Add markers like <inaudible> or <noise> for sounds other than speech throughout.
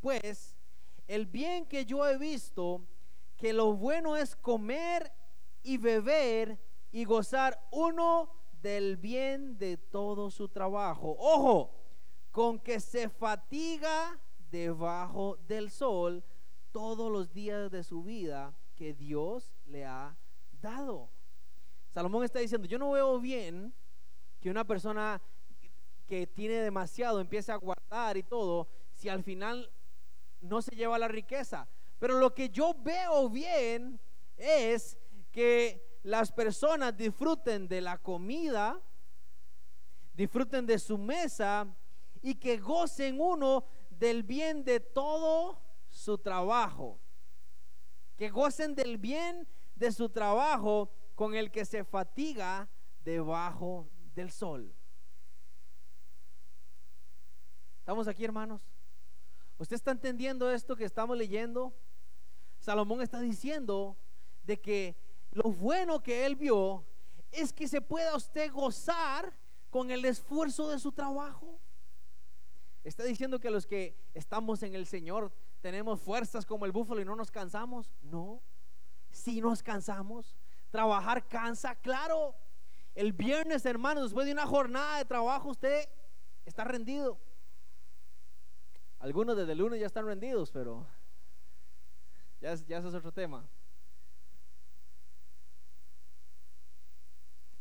pues el bien que yo he visto, que lo bueno es comer y beber y gozar uno del bien de todo su trabajo. Ojo, con que se fatiga debajo del sol todos los días de su vida que Dios le ha dado. Salomón está diciendo, yo no veo bien que una persona que tiene demasiado empiece a guardar y todo, si al final no se lleva la riqueza. Pero lo que yo veo bien es que las personas disfruten de la comida, disfruten de su mesa y que gocen uno del bien de todo su trabajo. Que gocen del bien de su trabajo con el que se fatiga debajo del sol. ¿Estamos aquí, hermanos? ¿Usted está entendiendo esto que estamos leyendo? Salomón está diciendo de que lo bueno que él vio es que se pueda usted gozar con el esfuerzo de su trabajo. Está diciendo que los que estamos en el Señor tenemos fuerzas como el búfalo y no nos cansamos. No, si nos cansamos. Trabajar cansa, claro. El viernes, hermano, después de una jornada de trabajo, usted está rendido. Algunos desde el lunes ya están rendidos, pero ya, ya eso es otro tema.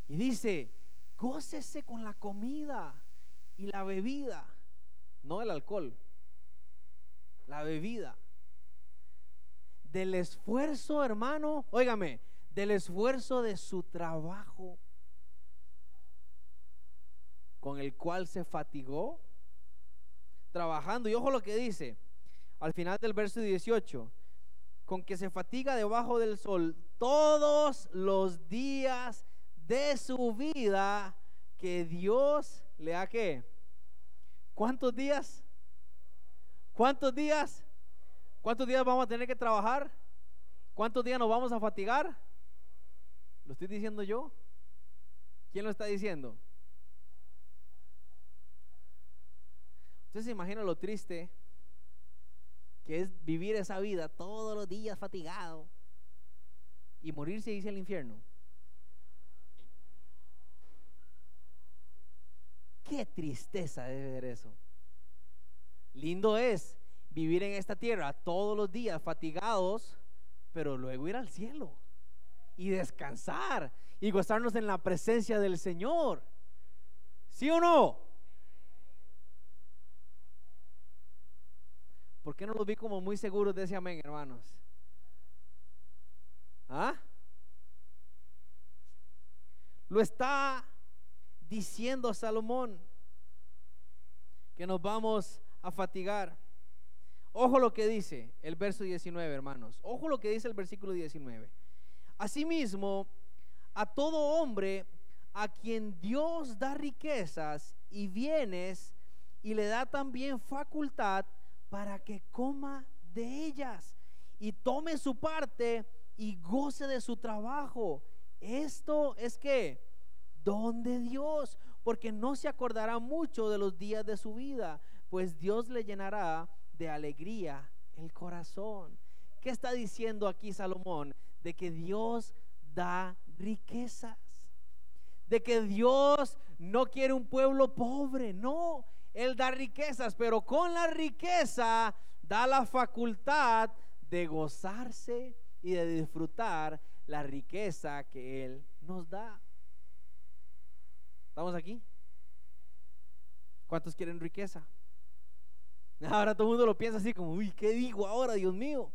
Y dice, gócese con la comida y la bebida, no el alcohol, la bebida. Del esfuerzo, hermano, óigame, del esfuerzo de su trabajo con el cual se fatigó trabajando. Y ojo lo que dice al final del verso 18, con que se fatiga debajo del sol todos los días de su vida que Dios le ha que. ¿Cuántos días? ¿Cuántos días? ¿Cuántos días vamos a tener que trabajar? ¿Cuántos días nos vamos a fatigar? ¿Lo estoy diciendo yo? ¿Quién lo está diciendo? Se imagina lo triste que es vivir esa vida todos los días fatigado y morirse y irse al infierno. Qué tristeza debe ver eso. Lindo es vivir en esta tierra todos los días fatigados, pero luego ir al cielo y descansar y gozarnos en la presencia del Señor. ¿Sí o no? ¿Por qué no los vi como muy seguros de ese amén, hermanos? ¿Ah? Lo está diciendo Salomón que nos vamos a fatigar. Ojo lo que dice el verso 19, hermanos. Ojo lo que dice el versículo 19. Asimismo, a todo hombre a quien Dios da riquezas y bienes y le da también facultad para que coma de ellas y tome su parte y goce de su trabajo. Esto es que don de Dios, porque no se acordará mucho de los días de su vida, pues Dios le llenará de alegría el corazón. ¿Qué está diciendo aquí Salomón? De que Dios da riquezas. De que Dios no quiere un pueblo pobre, no. Él da riquezas, pero con la riqueza da la facultad de gozarse y de disfrutar la riqueza que Él nos da. ¿Estamos aquí? ¿Cuántos quieren riqueza? <laughs> Ahora todo el mundo lo piensa así como, uy, ¿qué digo ahora, Dios mío?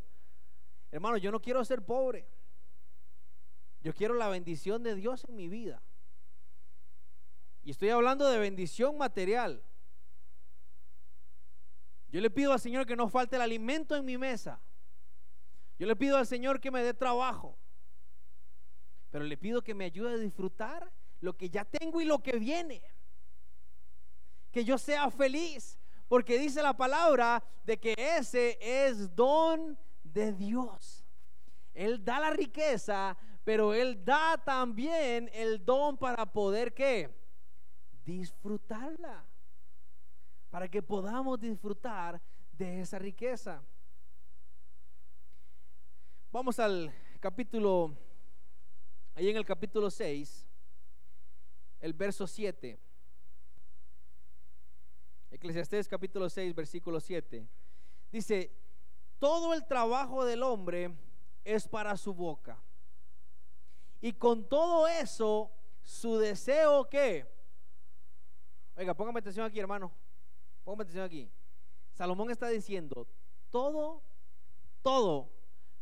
Hermano, yo no quiero ser pobre. Yo quiero la bendición de Dios en mi vida. Y estoy hablando de bendición material. Yo le pido al Señor que no falte el alimento en mi mesa. Yo le pido al Señor que me dé trabajo. Pero le pido que me ayude a disfrutar lo que ya tengo y lo que viene. Que yo sea feliz. Porque dice la palabra de que ese es don de Dios. Él da la riqueza, pero Él da también el don para poder que disfrutarla para que podamos disfrutar de esa riqueza. Vamos al capítulo, ahí en el capítulo 6, el verso 7. Eclesiastés capítulo 6, versículo 7. Dice, todo el trabajo del hombre es para su boca. Y con todo eso, su deseo que... Oiga, póngame atención aquí, hermano. Póngame atención aquí. Salomón está diciendo, todo, todo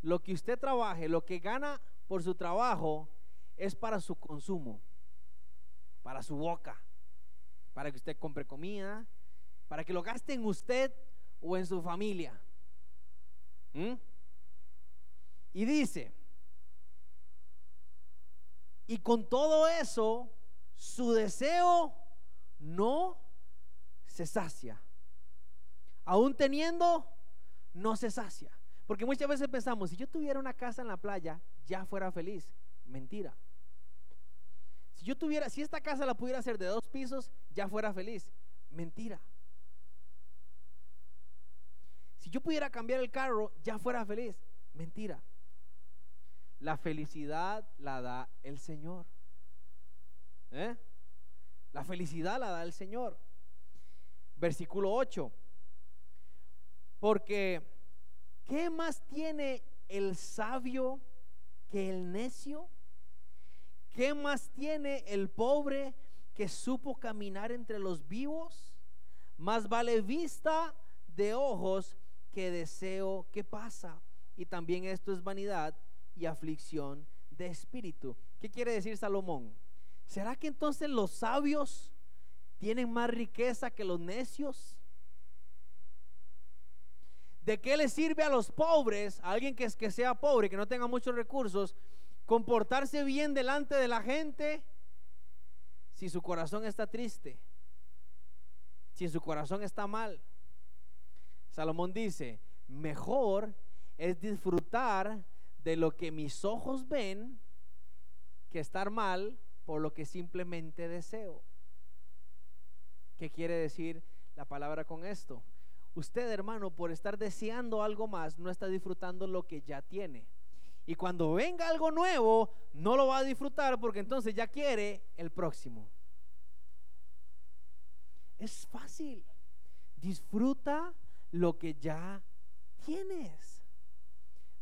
lo que usted trabaje, lo que gana por su trabajo, es para su consumo, para su boca, para que usted compre comida, para que lo gaste en usted o en su familia. ¿Mm? Y dice, y con todo eso, su deseo no se sacia. Aún teniendo, no se sacia. Porque muchas veces pensamos, si yo tuviera una casa en la playa, ya fuera feliz. Mentira. Si yo tuviera, si esta casa la pudiera hacer de dos pisos, ya fuera feliz. Mentira. Si yo pudiera cambiar el carro, ya fuera feliz. Mentira. La felicidad la da el Señor. ¿Eh? La felicidad la da el Señor. Versículo 8. Porque, ¿qué más tiene el sabio que el necio? ¿Qué más tiene el pobre que supo caminar entre los vivos? Más vale vista de ojos que deseo que pasa. Y también esto es vanidad y aflicción de espíritu. ¿Qué quiere decir Salomón? ¿Será que entonces los sabios tienen más riqueza que los necios? ¿De qué le sirve a los pobres, a alguien que, que sea pobre, que no tenga muchos recursos, comportarse bien delante de la gente si su corazón está triste? Si su corazón está mal. Salomón dice, mejor es disfrutar de lo que mis ojos ven que estar mal por lo que simplemente deseo. ¿Qué quiere decir la palabra con esto? Usted, hermano, por estar deseando algo más, no está disfrutando lo que ya tiene. Y cuando venga algo nuevo, no lo va a disfrutar porque entonces ya quiere el próximo. Es fácil. Disfruta lo que ya tienes.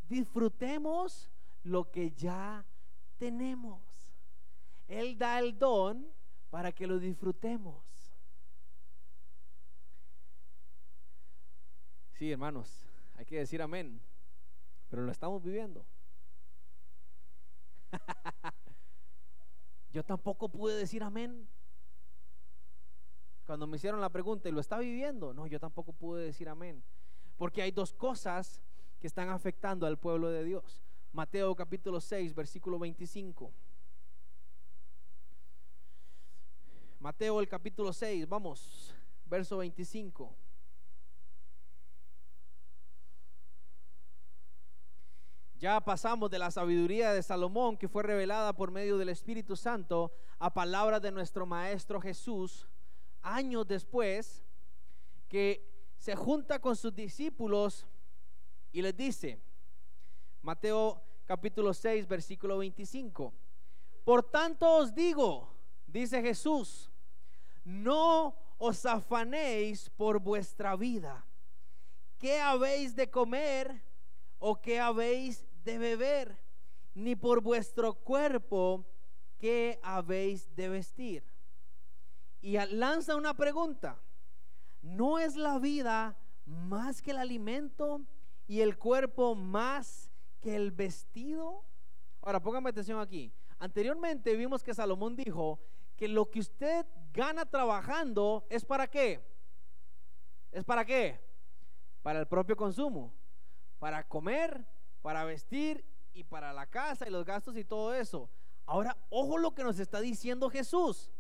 Disfrutemos lo que ya tenemos. Él da el don para que lo disfrutemos. Sí, hermanos, hay que decir amén, pero lo estamos viviendo. <laughs> Yo tampoco pude decir amén. Cuando me hicieron la pregunta, ¿y lo está viviendo? No, yo tampoco pude decir amén. Porque hay dos cosas que están afectando al pueblo de Dios. Mateo capítulo 6, versículo 25. Mateo el capítulo 6, vamos, verso 25. Ya pasamos de la sabiduría de Salomón que fue revelada por medio del Espíritu Santo a palabras de nuestro Maestro Jesús, años después, que se junta con sus discípulos y les dice, Mateo capítulo 6, versículo 25, por tanto os digo, dice Jesús, no os afanéis por vuestra vida, ¿qué habéis de comer o qué habéis de beber, ni por vuestro cuerpo que habéis de vestir. Y lanza una pregunta. ¿No es la vida más que el alimento y el cuerpo más que el vestido? Ahora, póngame atención aquí. Anteriormente vimos que Salomón dijo que lo que usted gana trabajando es para qué? ¿Es para qué? Para el propio consumo. Para comer, para vestir y para la casa y los gastos y todo eso. Ahora, ojo lo que nos está diciendo Jesús.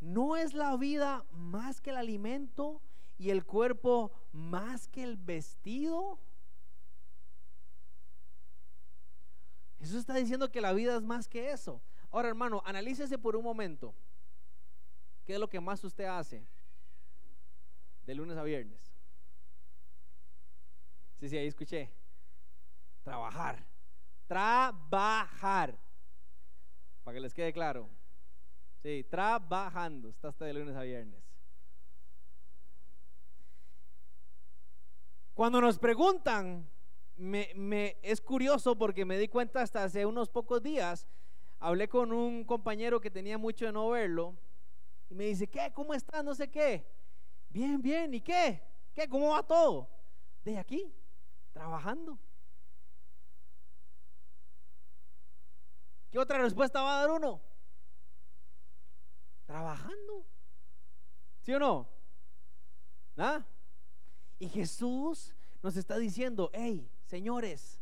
¿No es la vida más que el alimento y el cuerpo más que el vestido? Jesús está diciendo que la vida es más que eso. Ahora, hermano, analícese por un momento. ¿Qué es lo que más usted hace de lunes a viernes? Sí, sí, ahí escuché. Trabajar. Trabajar. Para que les quede claro. Sí, trabajando. Está hasta de lunes a viernes. Cuando nos preguntan, me, es curioso porque me di cuenta hasta hace unos pocos días, hablé con un compañero que tenía mucho de no verlo y me dice, ¿qué? ¿Cómo estás? No sé qué. Bien, bien. ¿Y qué? ¿Qué? ¿Cómo va todo? De aquí, trabajando. ¿Qué otra respuesta va a dar uno? Trabajando. ¿Sí o no? ¿Ah? Y Jesús nos está diciendo, hey, señores,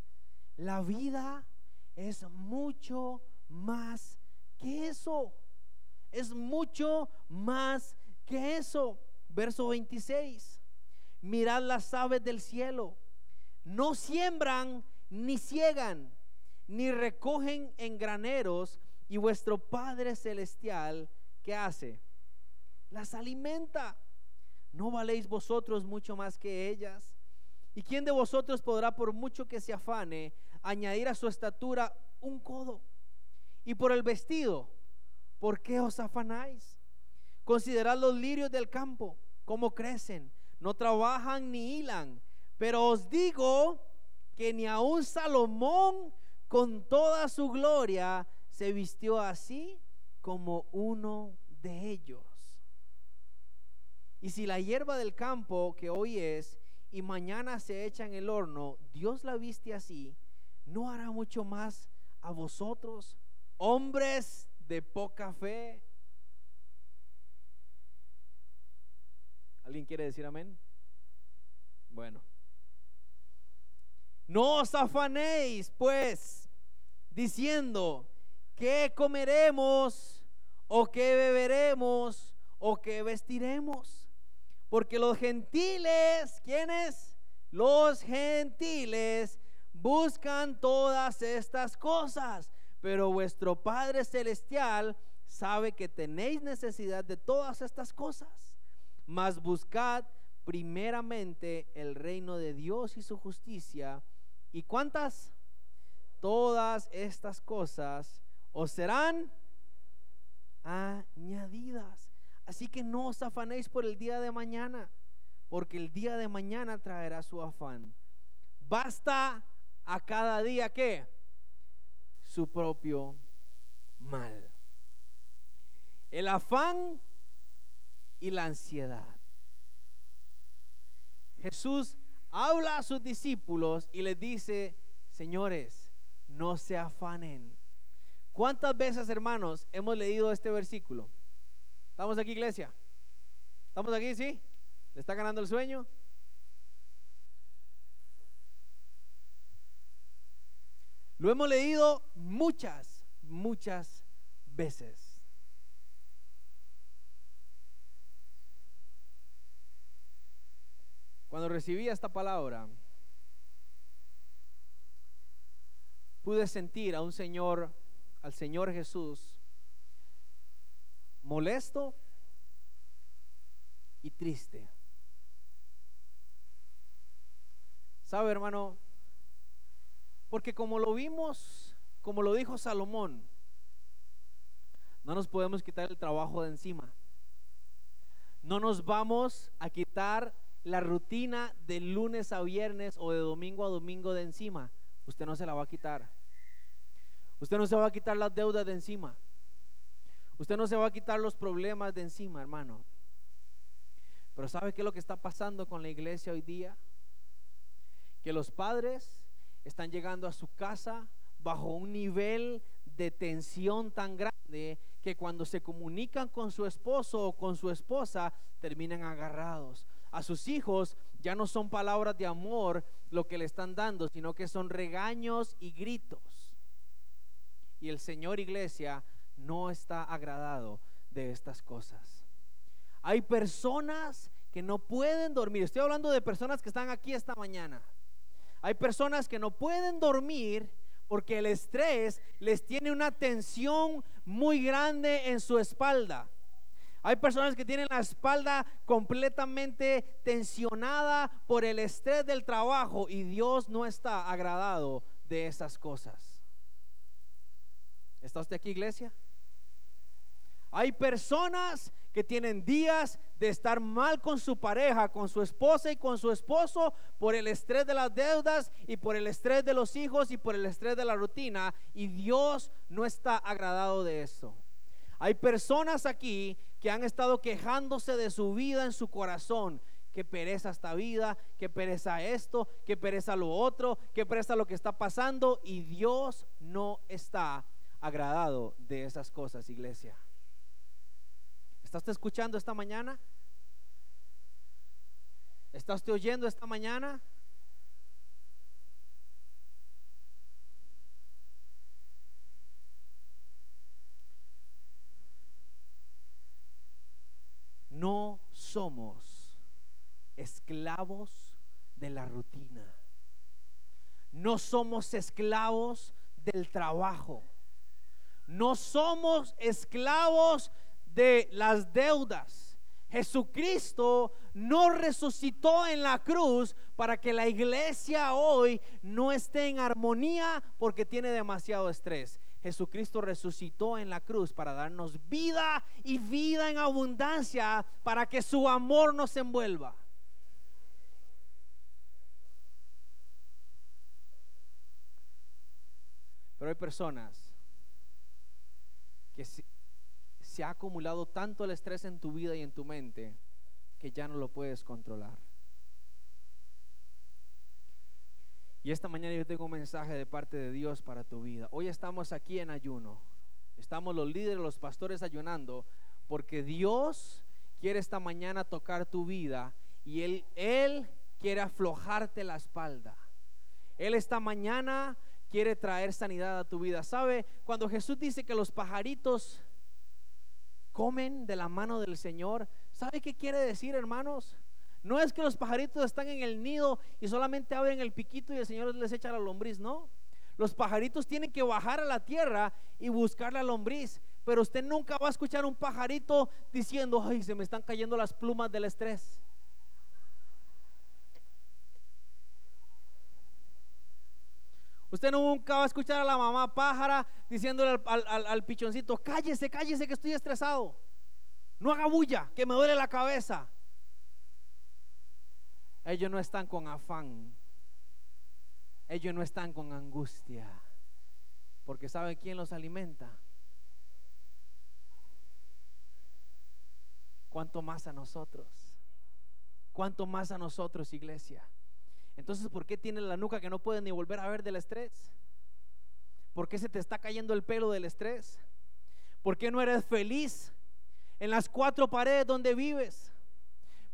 la vida es mucho más que eso. Es mucho más que eso. Verso 26. Mirad las aves del cielo. No siembran ni ciegan, ni recogen en graneros. Y vuestro Padre Celestial, ¿qué hace? Las alimenta. ¿No valéis vosotros mucho más que ellas? ¿Y quién de vosotros podrá, por mucho que se afane, añadir a su estatura un codo? Y por el vestido, ¿por qué os afanáis? Considerad los lirios del campo, cómo crecen, no trabajan ni hilan. Pero os digo que ni aun Salomón con toda su gloria se vistió así como uno de ellos. Y si la hierba del campo que hoy es y mañana se echa en el horno, Dios la viste así, ¿no hará mucho más a vosotros, hombres de poca fe? ¿Alguien quiere decir amén? Bueno. No os afanéis, pues, diciendo, ¿qué comeremos? ¿O qué beberemos? ¿O qué vestiremos? Porque los gentiles, ¿quiénes? Los gentiles buscan todas estas cosas, pero vuestro Padre Celestial sabe que tenéis necesidad de todas estas cosas. Mas buscad primeramente el reino de Dios y su justicia. ¿Y cuántas? Todas estas cosas os serán añadidas. Así que no os afanéis por el día de mañana, porque el día de mañana traerá su afán. Basta a cada día que su propio mal. El afán y la ansiedad. Jesús habla a sus discípulos y les dice, señores, no se afanen. ¿Cuántas veces, hermanos, hemos leído este versículo? ¿Estamos aquí, iglesia? ¿Estamos aquí, sí? ¿Le está ganando el sueño? Lo hemos leído muchas, muchas veces. Cuando recibí esta palabra, pude sentir a un Señor, al Señor Jesús, molesto y triste. ¿Sabe, hermano? Porque como lo vimos, como lo dijo Salomón, no nos podemos quitar el trabajo de encima. No nos vamos a quitar la rutina de lunes a viernes o de domingo a domingo de encima. Usted no se la va a quitar. Usted no se va a quitar las deudas de encima. Usted no se va a quitar los problemas de encima, hermano. Pero ¿sabe qué es lo que está pasando con la iglesia hoy día? Que los padres están llegando a su casa bajo un nivel de tensión tan grande que cuando se comunican con su esposo o con su esposa terminan agarrados. A sus hijos ya no son palabras de amor lo que le están dando, sino que son regaños y gritos. Y el Señor Iglesia no está agradado de estas cosas. Hay personas que no pueden dormir. Estoy hablando de personas que están aquí esta mañana. Hay personas que no pueden dormir porque el estrés les tiene una tensión muy grande en su espalda. Hay personas que tienen la espalda completamente tensionada por el estrés del trabajo y Dios no está agradado de esas cosas. ¿Está usted aquí, iglesia? Hay personas que tienen días de estar mal con su pareja, con su esposa y con su esposo por el estrés de las deudas y por el estrés de los hijos y por el estrés de la rutina y Dios no está agradado de eso. Hay personas aquí que han estado quejándose de su vida en su corazón. Que pereza esta vida, que pereza esto, que pereza lo otro, que pereza lo que está pasando. Y Dios no está agradado de esas cosas, iglesia. ¿Está usted escuchando esta mañana? ¿Está usted oyendo esta mañana? no somos de la rutina. No somos esclavos del trabajo. No somos esclavos de las deudas. Jesucristo no resucitó en la cruz para que la iglesia hoy no esté en armonía porque tiene demasiado estrés. Jesucristo resucitó en la cruz para darnos vida y vida en abundancia para que su amor nos envuelva. Pero hay personas que se, ha acumulado tanto el estrés en tu vida y en tu mente que ya no lo puedes controlar. Y esta mañana yo tengo un mensaje de parte de Dios para tu vida. Hoy estamos aquí en ayuno. Estamos los líderes, los pastores ayunando, porque Dios quiere esta mañana tocar tu vida y Él, Él quiere aflojarte la espalda. Él esta mañana quiere traer sanidad a tu vida. ¿Sabe? Cuando Jesús dice que los pajaritos comen de la mano del Señor, ¿sabe qué quiere decir, hermanos? No es que los pajaritos están en el nido y solamente abren el piquito y el Señor les echa la lombriz, no. Los pajaritos tienen que bajar a la tierra y buscar la lombriz. Pero usted nunca va a escuchar un pajarito diciendo, ay, se me están cayendo las plumas del estrés. Usted nunca va a escuchar a la mamá pájara diciéndole al, al, pichoncito, cállese, cállese que estoy estresado. No haga bulla, que me duele la cabeza. Ellos no están con afán. Ellos no están con angustia. Porque ¿sabe quién los alimenta? ¿Cuánto más a nosotros? ¿Cuánto más a nosotros, iglesia? Entonces, ¿por qué tienes la nuca que no puedes ni volver a ver del estrés? ¿Por qué se te está cayendo el pelo del estrés? ¿Por qué no eres feliz en las cuatro paredes donde vives?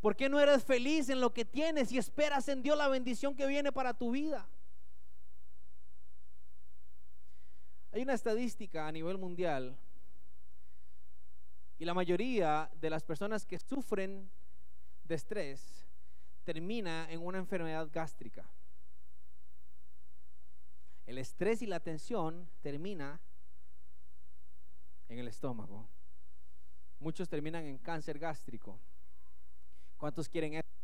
¿Por qué no eres feliz en lo que tienes y esperas en Dios la bendición que viene para tu vida? Hay una estadística a nivel mundial y la mayoría de las personas que sufren de estrés termina en una enfermedad gástrica. El estrés y la tensión termina en el estómago. Muchos terminan en cáncer gástrico. ¿Cuántos quieren eso?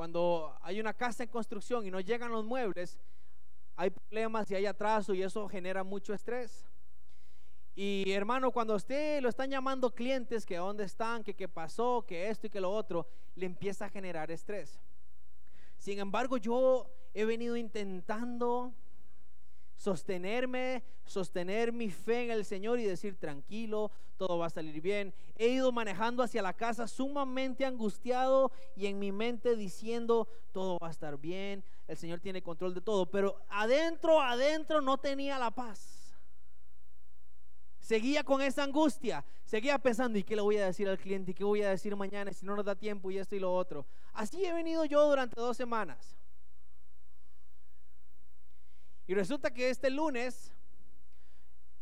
Cuando hay una casa en construcción y no llegan los muebles, hay problemas y hay atraso y eso genera mucho estrés. Y hermano, cuando usted lo están llamando clientes, que dónde están, que qué pasó, que esto y que lo otro, le empieza a generar estrés. Sin embargo, yo he venido intentando sostenerme, sostener mi fe en el Señor y decir, tranquilo, todo va a salir bien. He ido manejando hacia la casa sumamente angustiado y en mi mente diciendo, todo va a estar bien, el Señor tiene control de todo, pero adentro, adentro no tenía la paz. Seguía con esa angustia, seguía pensando, ¿y qué le voy a decir al cliente? ¿Y qué voy a decir mañana si no nos da tiempo y esto y lo otro? Así he venido yo durante dos semanas. Y resulta que este lunes,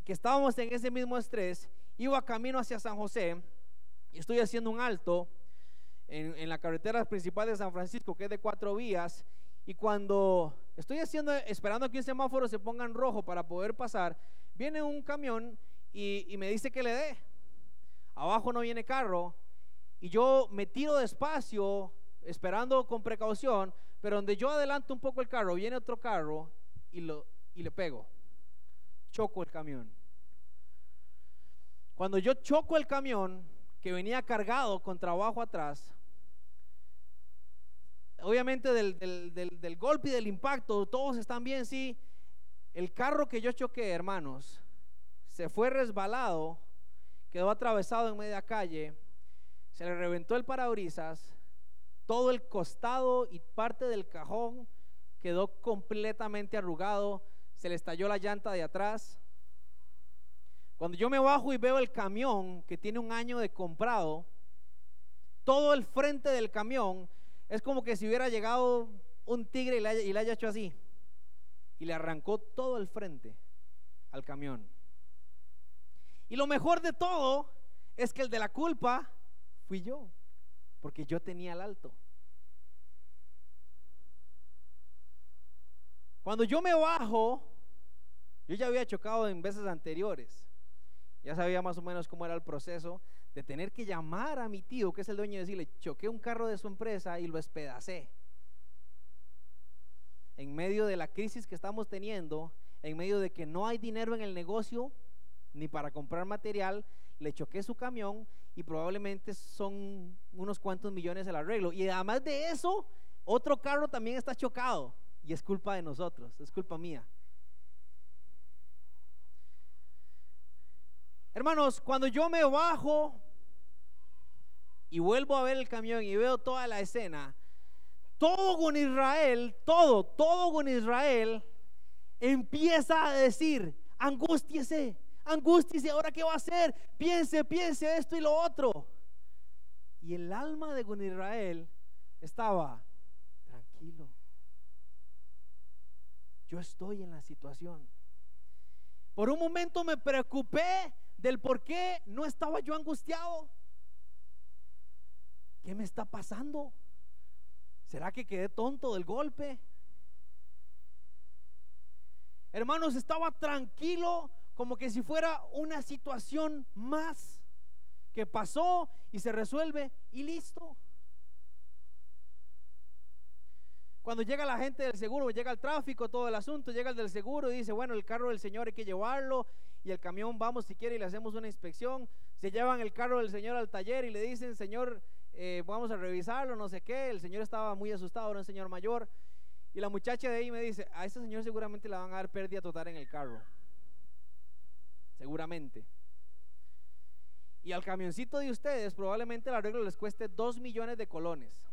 que estábamos en ese mismo estrés, iba camino hacia San José y estoy haciendo un alto en, la carretera principal de San Francisco, que es de cuatro vías. Y cuando estoy haciendo, esperando que un semáforo se ponga en rojo para poder pasar, viene un camión y, y me dice que le dé. Abajo no viene carro. Y yo me tiro despacio, esperando con precaución, pero donde yo adelanto un poco el carro, viene otro carro y, lo, y le pego. Choco el camión. Cuando yo choco el camión, que venía cargado con trabajo atrás, obviamente del, del, del, golpe y del impacto, todos están bien, sí. El carro que yo choqué, hermanos, se fue resbalado, quedó atravesado en media calle, se le reventó el parabrisas, todo el costado y parte del cajón quedó completamente arrugado, se le estalló la llanta de atrás. Cuando yo me bajo y veo el camión que tiene un año de comprado, todo el frente del camión es como que si hubiera llegado un tigre y le, haya, y le haya hecho así. Y le arrancó todo el frente al camión. Y lo mejor de todo es que el de la culpa fui yo, porque yo tenía el alto. Cuando yo me bajo, yo ya había chocado en veces anteriores. Ya sabía más o menos cómo era el proceso de tener que llamar a mi tío, que es el dueño, y decirle, choqué un carro de su empresa y lo espedacé. En medio de la crisis que estamos teniendo, en medio de que no hay dinero en el negocio, ni para comprar material, le choqué su camión y probablemente son unos cuantos millones el arreglo. Y además de eso, otro carro también está chocado. Y es culpa de nosotros, es culpa mía. Hermanos, cuando yo me bajo y vuelvo a ver el camión y veo toda la escena, todo con Israel, todo, todo con Israel empieza a decir, angústiese, angústiese, ahora qué va a hacer, piense, piense esto y lo otro. Y el alma de con Israel estaba tranquilo yo estoy en la situación. Por un momento me preocupé del por qué no estaba yo angustiado. ¿Qué me está pasando? ¿Será que quedé tonto del golpe? Hermanos, estaba tranquilo como que si fuera una situación más que pasó y se resuelve y listo. Cuando llega la gente del seguro, llega el tráfico, todo el asunto, llega el del seguro y dice, bueno, el carro del señor hay que llevarlo y el camión vamos si quiere y le hacemos una inspección. Se llevan el carro del señor al taller y le dicen, señor, eh, vamos a revisarlo, no sé qué. El señor estaba muy asustado, era un señor mayor. Y la muchacha de ahí me dice, a ese señor seguramente le van a dar pérdida total en el carro. Seguramente. Y al camioncito de ustedes probablemente el arreglo les cueste dos millones de colones.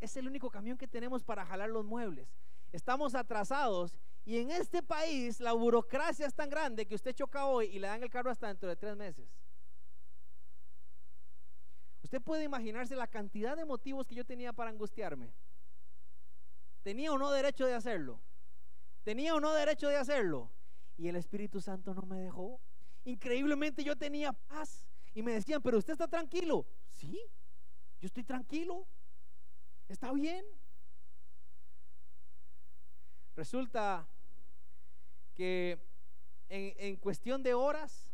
Es el único camión que tenemos para jalar los muebles. Estamos atrasados y en este país la burocracia es tan grande que usted choca hoy y le dan el carro hasta dentro de tres meses. Usted puede imaginarse la cantidad de motivos que yo tenía para angustiarme. ¿Tenía o no derecho de hacerlo? ¿Tenía o no derecho de hacerlo? Y el Espíritu Santo no me dejó. Increíblemente yo tenía paz. Y me decían, pero usted está tranquilo. Sí, yo estoy tranquilo. ¿Está bien? Resulta que en, cuestión de horas,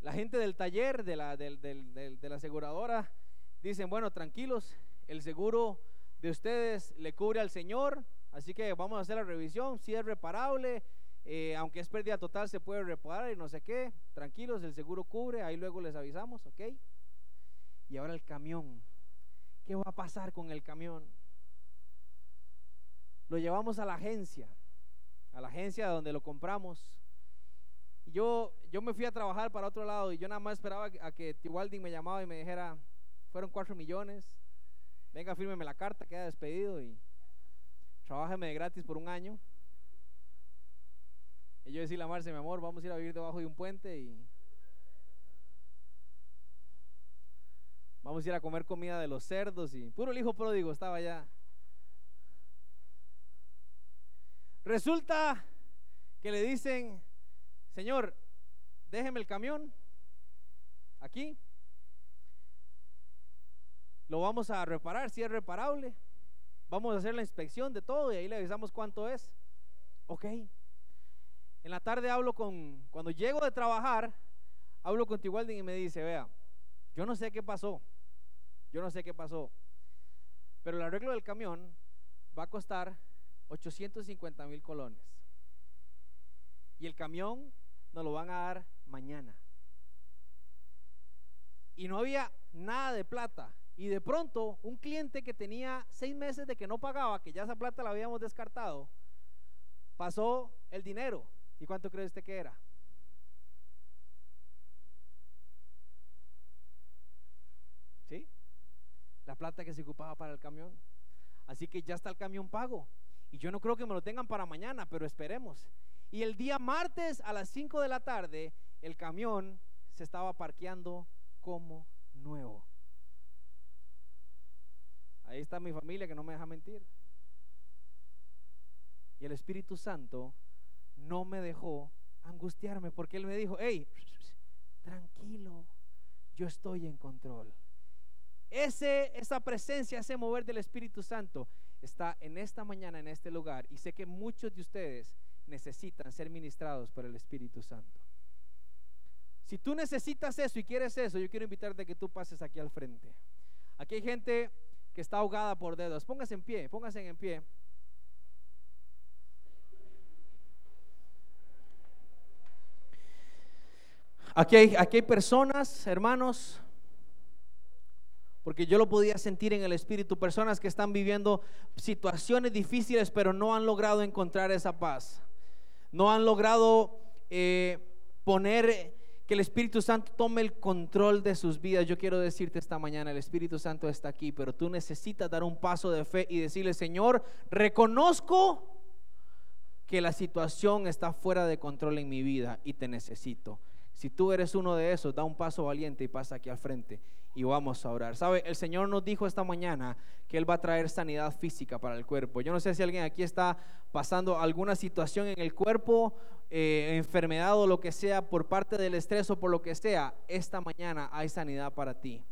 la gente del taller, de la, de la aseguradora, dicen, bueno, tranquilos, el seguro de ustedes le cubre al Señor, así que vamos a hacer la revisión, si es reparable, eh, aunque es pérdida total se puede reparar y no sé qué, tranquilos, el seguro cubre, ahí luego les avisamos, ¿ok? Y ahora el camión ¿Qué va a pasar con el camión? Lo llevamos a la agencia, a la agencia donde lo compramos. Yo, yo me fui a trabajar para otro lado y yo nada más esperaba a que Tiwalding me llamaba y me dijera, fueron cuatro millones, venga, fírmeme la carta, queda despedido y trabájeme de gratis por un año. Y yo decía a Marce, mi amor, vamos a ir a vivir debajo de un puente y vamos a ir a comer comida de los cerdos y puro el hijo pródigo estaba allá. Resulta que le dicen, Señor, déjeme el camión aquí. Lo vamos a reparar, si es reparable. Vamos a hacer la inspección de todo y ahí le avisamos cuánto es. Ok. En la tarde hablo con, cuando llego de trabajar, hablo con Tigualdin y me dice, vea, yo no sé qué pasó, yo no sé qué pasó, pero el arreglo del camión va a costar 850 mil colones. Y el camión nos lo van a dar mañana. Y no había nada de plata. Y de pronto, un cliente que tenía seis meses de que no pagaba, que ya esa plata la habíamos descartado, pasó el dinero. ¿Y cuánto cree usted que era? ¿Sí? La plata que se ocupaba para el camión. Así que ya está el camión pago. Y yo no creo que me lo tengan para mañana, pero esperemos. Y el día martes a las 5 de la tarde, el camión se estaba parqueando como nuevo. Ahí está mi familia que no me deja mentir. Y el Espíritu Santo no me dejó angustiarme porque Él me dijo, hey, tranquilo, yo estoy en control. Ese, esa presencia, ese mover del Espíritu Santo está en esta mañana, en este lugar. Y sé que muchos de ustedes necesitan ser ministrados por el Espíritu Santo. Si tú necesitas eso y quieres eso, yo quiero invitarte a que tú pases aquí al frente. Aquí hay gente que está ahogada por dedos. Póngase en pie, póngase en pie. Aquí hay, aquí hay personas, hermanos, porque yo lo podía sentir en el espíritu, personas que están viviendo situaciones difíciles, pero no han logrado encontrar esa paz. No han logrado eh, poner que el Espíritu Santo tome el control de sus vidas. Yo quiero decirte esta mañana, el Espíritu Santo está aquí, pero tú necesitas dar un paso de fe y decirle, Señor, reconozco que la situación está fuera de control en mi vida y te necesito. Si tú eres uno de esos, da un paso valiente y pasa aquí al frente y vamos a orar. ¿Sabe? El Señor nos dijo esta mañana que Él va a traer sanidad física para el cuerpo. Yo no sé si alguien aquí está pasando alguna situación en el cuerpo, eh, enfermedad o lo que sea, por parte del estrés o por lo que sea. Esta mañana hay sanidad para ti.